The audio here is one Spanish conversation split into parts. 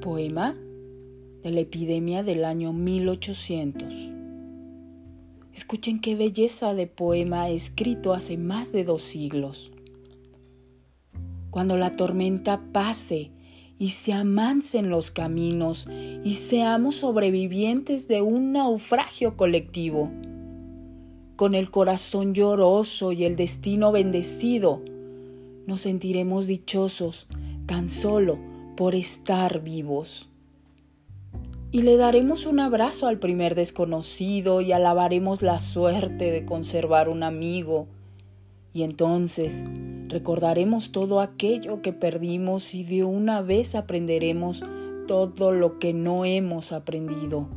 Poema de la epidemia del año 1800. Escuchen qué belleza de poema escrito hace más de dos siglos. Cuando la tormenta pase y se amansen los caminos y seamos sobrevivientes de un naufragio colectivo, con el corazón lloroso y el destino bendecido, nos sentiremos dichosos tan solo por estar vivos. Y le daremos un abrazo al primer desconocido y alabaremos la suerte de conservar un amigo. Y entonces recordaremos todo aquello que perdimos y de una vez aprenderemos todo lo que no hemos aprendido.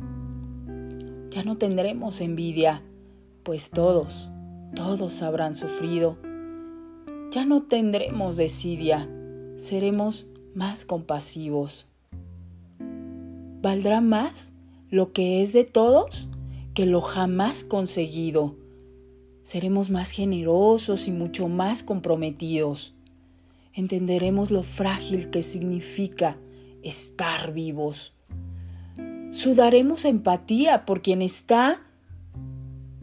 Ya no tendremos envidia, pues todos, todos habrán sufrido. Ya no tendremos desidia, seremos más compasivos. ¿Valdrá más lo que es de todos que lo jamás conseguido? Seremos más generosos y mucho más comprometidos. Entenderemos lo frágil que significa estar vivos. Sudaremos empatía por quien está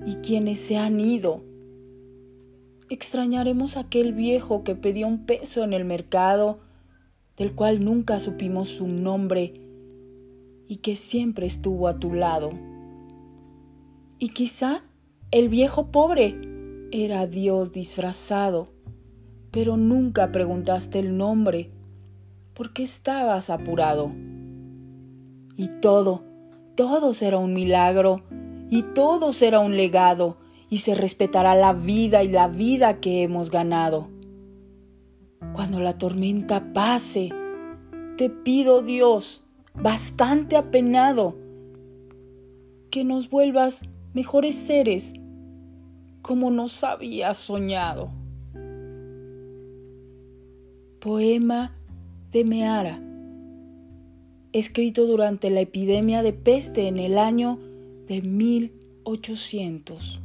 y quienes se han ido Extrañaremos aquel viejo que pedía un peso en el mercado, del cual nunca supimos su nombre y que siempre estuvo a tu lado. Y quizá el viejo pobre era Dios disfrazado, pero nunca preguntaste el nombre, porque estabas apurado. Y todo, todo será un milagro, y todo será un legado, y se respetará la vida y la vida que hemos ganado. Cuando la tormenta pase, te pido Dios, bastante apenado, que nos vuelvas mejores seres como nos habías soñado. Poema de Meara, escrito durante la epidemia de peste en el año de 1800.